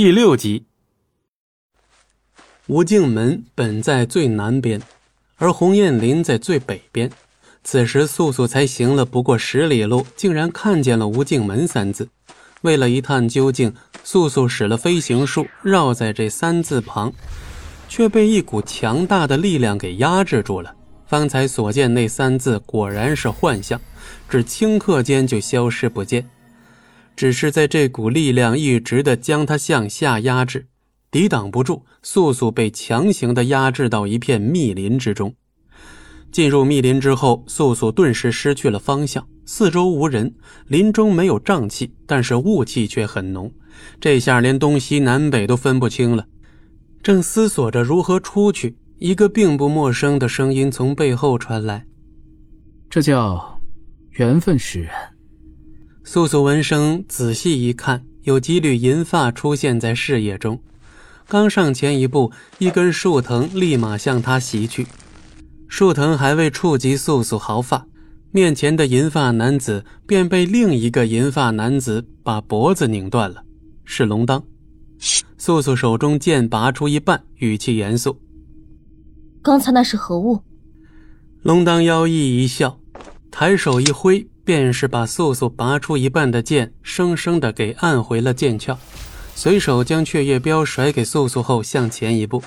第六集，吴敬门本在最南边，而鸿雁林在最北边。此时素素才行了不过十里路，竟然看见了“吴敬门”三字。为了一探究竟，素素使了飞行术，绕在这三字旁，却被一股强大的力量给压制住了。方才所见那三字果然是幻象，只顷刻间就消失不见。只是在这股力量一直的将他向下压制，抵挡不住，素素被强行的压制到一片密林之中。进入密林之后，素素顿时失去了方向，四周无人，林中没有瘴气，但是雾气却很浓，这下连东西南北都分不清了。正思索着如何出去，一个并不陌生的声音从背后传来：“这叫缘分使然。”素素闻声，仔细一看，有几缕银发出现在视野中。刚上前一步，一根树藤立马向他袭去。树藤还未触及素素毫发，面前的银发男子便被另一个银发男子把脖子拧断了。是龙当。素素手中剑拔出一半，语气严肃：“刚才那是何物？”龙当妖异一笑，抬手一挥。便是把素素拔出一半的剑，生生的给按回了剑鞘，随手将雀月镖甩给素素后，向前一步。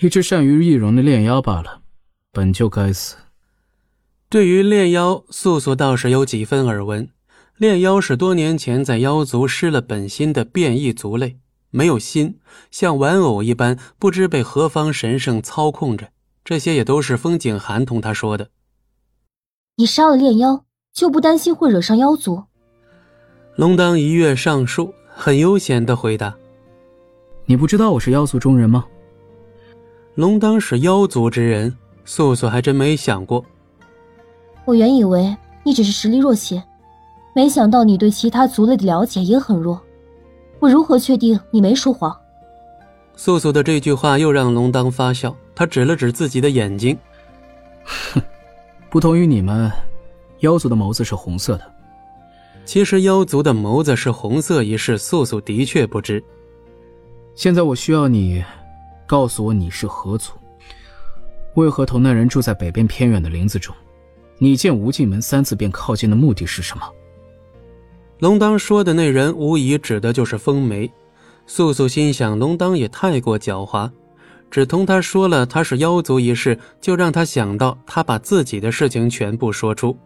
一只善于易容的炼妖罢了，本就该死。对于炼妖，素素倒是有几分耳闻。炼妖是多年前在妖族失了本心的变异族类，没有心，像玩偶一般，不知被何方神圣操控着。这些也都是风景寒同他说的。你杀了炼妖，就不担心会惹上妖族？龙当一跃上树，很悠闲的回答：“你不知道我是妖族中人吗？”龙当是妖族之人，素素还真没想过。我原以为你只是实力弱些，没想到你对其他族类的了解也很弱。我如何确定你没说谎？素素的这句话又让龙当发笑，他指了指自己的眼睛，哼。不同于你们，妖族的眸子是红色的。其实妖族的眸子是红色一事，素素的确不知。现在我需要你，告诉我你是何族，为何同那人住在北边偏远的林子中？你见无尽门三次便靠近的目的是什么？龙当说的那人无疑指的就是风梅。素素心想，龙当也太过狡猾。只同他说了他是妖族一事，就让他想到他把自己的事情全部说出。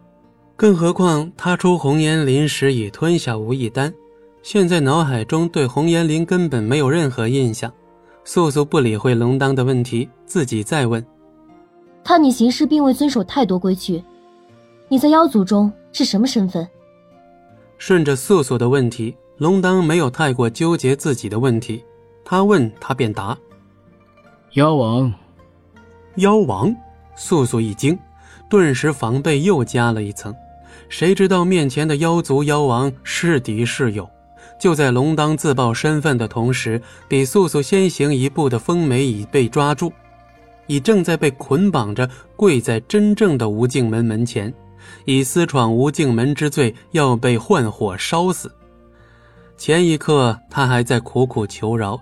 更何况他出红岩林时已吞下无意丹，现在脑海中对红岩林根本没有任何印象。素素不理会龙当的问题，自己再问：“看你行事并未遵守太多规矩，你在妖族中是什么身份？”顺着素素的问题，龙当没有太过纠结自己的问题，他问他便答。妖王，妖王，素素一惊，顿时防备又加了一层。谁知道面前的妖族妖王是敌是友？就在龙当自报身份的同时，比素素先行一步的风梅已被抓住，已正在被捆绑着跪在真正的无尽门门前，以私闯无尽门之罪要被换火烧死。前一刻他还在苦苦求饶。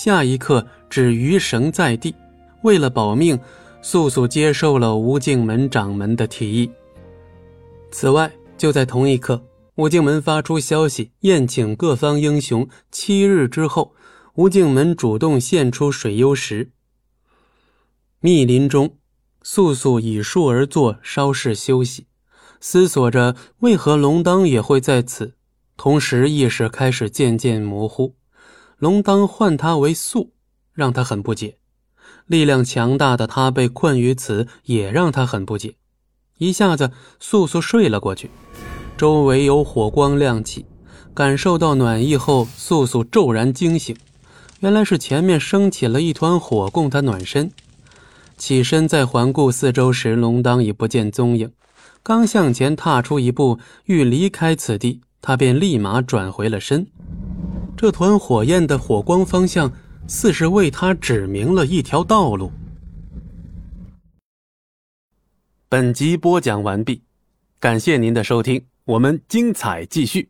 下一刻，只余绳在地。为了保命，素素接受了吴敬门掌门的提议。此外，就在同一刻，吴敬门发出消息，宴请各方英雄。七日之后，吴敬门主动献出水幽石。密林中，素素倚树而坐，稍事休息，思索着为何龙当也会在此，同时意识开始渐渐模糊。龙当唤他为素，让他很不解；力量强大的他被困于此，也让他很不解。一下子，素素睡了过去。周围有火光亮起，感受到暖意后，素素骤然惊醒。原来是前面升起了一团火供他暖身。起身在环顾四周时，龙当已不见踪影。刚向前踏出一步，欲离开此地，他便立马转回了身。这团火焰的火光方向，似是为他指明了一条道路。本集播讲完毕，感谢您的收听，我们精彩继续。